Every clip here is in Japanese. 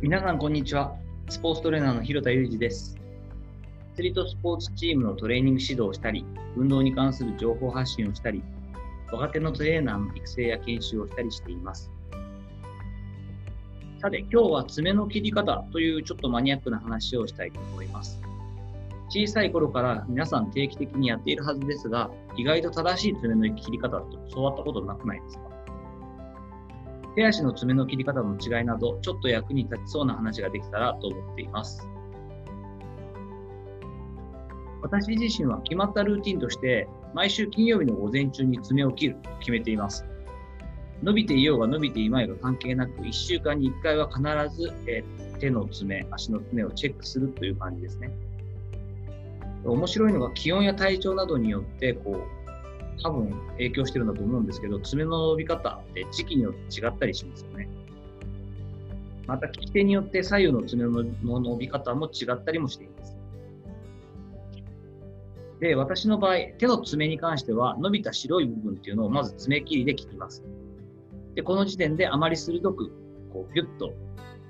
皆さん、こんにちは。スポーツトレーナーの広田裕二です。アスリートスポーツチームのトレーニング指導をしたり、運動に関する情報発信をしたり、若手のトレーナーの育成や研修をしたりしています。さて、今日は爪の切り方というちょっとマニアックな話をしたいと思います。小さい頃から皆さん定期的にやっているはずですが、意外と正しい爪の切り方と教わったことなくないですか？手足の爪の切り方の違いなど、ちょっと役に立ちそうな話ができたらと思っています。私自身は決まったルーティンとして、毎週金曜日の午前中に爪を切ると決めています。伸びていようが伸びていまいが関係なく、1週間に1回は必ず、え手の爪、足の爪をチェックするという感じですね。面白いのが気温や体調などによって、こう、多分影響してるんだと思うんですけど、爪の伸び方って時期によって違ったりしますよね。また、利き手によって左右の爪の伸び方も違ったりもしています。で、私の場合、手の爪に関しては、伸びた白い部分っていうのをまず爪切りで切ります。で、この時点であまり鋭く、こう、ギュッと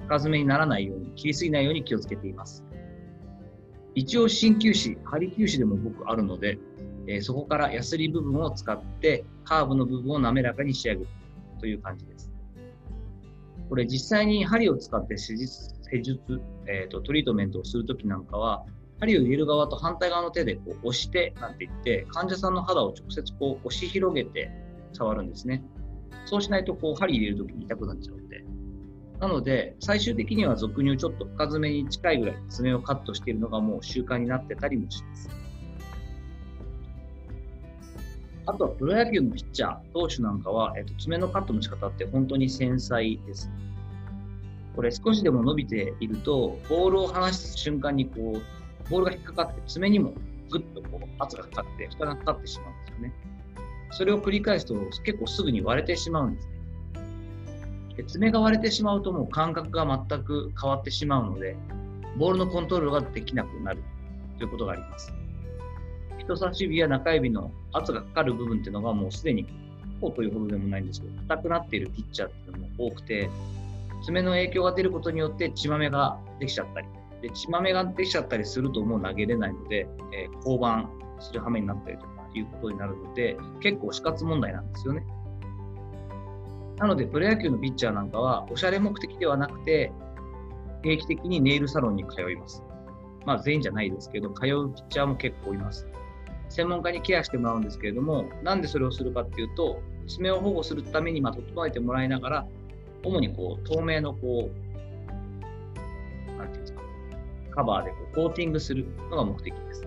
深爪にならないように、切りすぎないように気をつけています。一応、鍼灸師、針灸師でも僕あるので、えそこからヤスリ部分を使って、カーブの部分を滑らかに仕上げるという感じです。これ実際に針を使って施術、施術えーとトリートメントをするときなんかは、針を入れる側と反対側の手でこう押してなんて言って、患者さんの肌を直接こう押し広げて触るんですね。そうしないとこう針入れるときに痛くなっちゃうので。なので、最終的には俗にちょっと深爪に近いぐらい爪をカットしているのがもう習慣になってたりもします。あとはプロ野球のピッチャー、投手なんかは、えっと、爪のカットの仕方って本当に繊細です。これ少しでも伸びていると、ボールを離す瞬間にこう、ボールが引っかかって爪にもぐっとこう圧がかかって、負担がかかってしまうんですよね。それを繰り返すと結構すぐに割れてしまうんですね。で爪が割れてしまうともう感覚が全く変わってしまうので、ボールのコントロールができなくなるということがあります。人差し指や中指の圧がかかる部分っていうのがもうすでにこうというほどでもないんですけど、硬くなっているピッチャーっていうのも多くて、爪の影響が出ることによって血豆ができちゃったり、で血豆ができちゃったりするともう投げれないので、えー降板する羽目になったりとかいうことになるので、結構死活問題なんですよね。なので、プロ野球のピッチャーなんかは、おしゃれ目的ではなくて、定期的にネイルサロンに通います。まあ全員じゃないですけど、通うピッチャーも結構います。専門家にケアしてもらうんですけれども、なんでそれをするかっていうと、爪を保護するためにま整えてもらいながら、主にこう透明のこう、なんていうんですか、カバーでこうコーティングするのが目的です。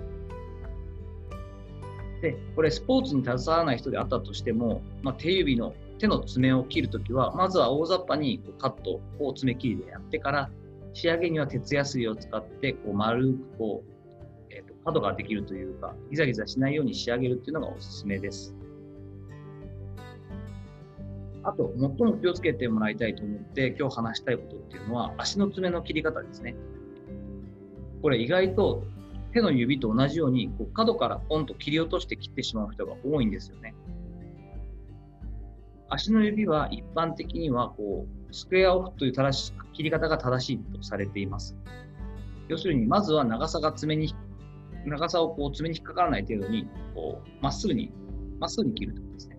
で、これスポーツに携わらない人であったとしても、まあ、手指の手の爪を切るときは、まずは大雑把にこうカットを爪切りでやってから、仕上げには鉄ヤスリを使って、こう丸くこう、角ができるというか、ギザギザしないように仕上げるっていうのがおすすめです。あと、最も気をつけてもらいたいと思って今日話したいことっていうのは、足の爪の切り方ですね。これ意外と手の指と同じようにこう角からポンと切り落として切ってしまう人が多いんですよね。足の指は一般的にはこうスクエアオフという正し切り方が正しいとされています。要するに、まずは長さが爪に、長さをこう爪に引っかからない程度に、こう、まっすぐに、まっすぐに切るということですね。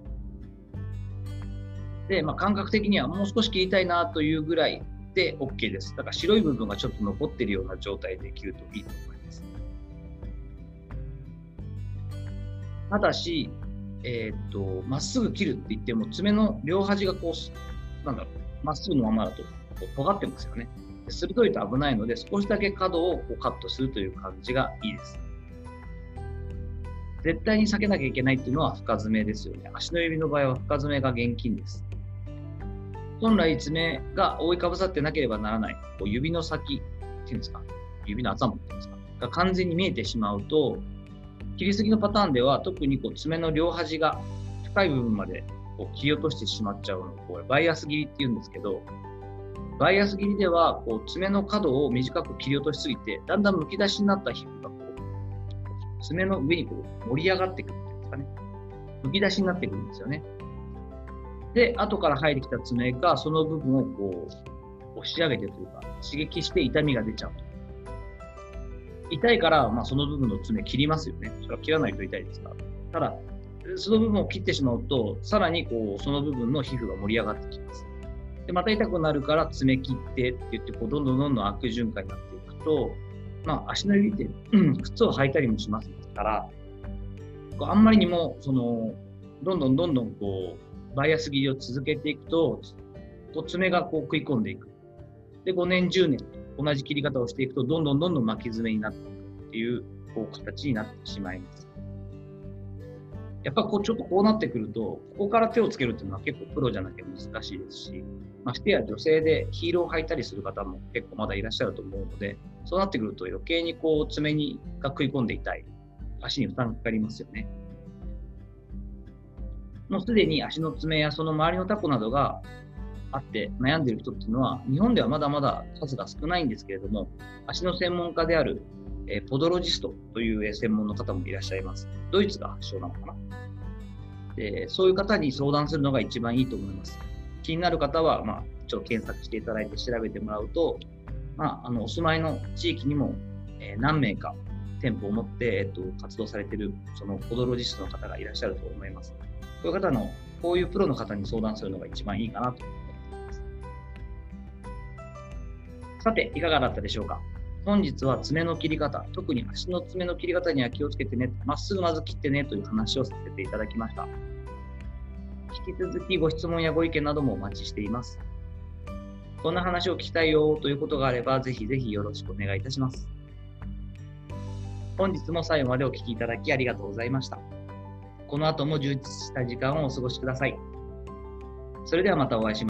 で、まあ、感覚的にはもう少し切りたいなというぐらいで OK です。だから白い部分がちょっと残っているような状態で切るといいと思います。ただし、えーっと、まっすぐ切るって言っても、爪の両端がこう、なんだろう、まっすぐのままだと、こう尖ってますよね。で鋭いと危ないので、少しだけ角をこうカットするという感じがいいです。絶対に避けなきゃいけないっていうのは深爪ですよね。足の指の場合は深爪が厳禁です。本来爪が覆いかぶさってなければならない、こう指の先っていうんですか、指の頭っていうんですか、が完全に見えてしまうと、切りすぎのパターンでは特にこう爪の両端が深い部分までこう切り落としてしまっちゃうのをこれバイアス切りっていうんですけど、バイアス切りではこう爪の角を短く切り落としすぎて、だんだん剥き出しになった皮膚が爪の上にこう盛り上がってくるっていうんですかね。剥き出しになってくるんですよね。で、後から生えてきた爪がその部分をこう押し上げてというか、刺激して痛みが出ちゃう。痛いから、まあ、その部分の爪切りますよね。それは切らないと痛いですから。ただ、その部分を切ってしまうと、さらにこうその部分の皮膚が盛り上がってきます。でまた痛くなるから爪切ってって言ってこうどんどんどんどん悪循環になっていくと、まあ、足の指って靴を履いたりもしますからあんまりにもそのどんどんどんどんこうバイアス切りを続けていくとこう爪がこう食い込んでいく。で5年10年同じ切り方をしていくとどんどんどんどん巻き爪になっていくっていうこう形になってしまいます。やっぱこうちょっとこうなってくると、ここから手をつけるっていうのは結構プロじゃなきゃ難しいですし、ましてや女性でヒールを履いたりする方も結構まだいらっしゃると思うので、そうなってくると余計にこう爪にが食い込んでいたい、足に負担がかかりますよね。もうすでに足の爪やその周りのタコなどがあって悩んでいる人っていうのは、日本ではまだまだ数が少ないんですけれども、足の専門家であるえポドロジストという専門の方もいらっしゃいます。ドイツが発祥なのかな。でそういう方に相談するのが一番いいと思います。気になる方は、まあ、ちょっと検索していただいて調べてもらうと、まあ、あのお住まいの地域にも、えー、何名か店舗を持って、えっと、活動されているそのポドロジストの方がいらっしゃると思います。こういう方の、こういうプロの方に相談するのが一番いいかなと思っています。さて、いかがだったでしょうか？本日は爪の切り方、特に足の爪の切り方には気をつけてね、まっすぐまず切ってねという話をさせていただきました。引き続きご質問やご意見などもお待ちしています。こんな話を聞きたいよということがあれば、ぜひぜひよろしくお願いいたします。本日も最後までお聴きいただきありがとうございました。この後も充実した時間をお過ごしください。それではまたお会いしましょう。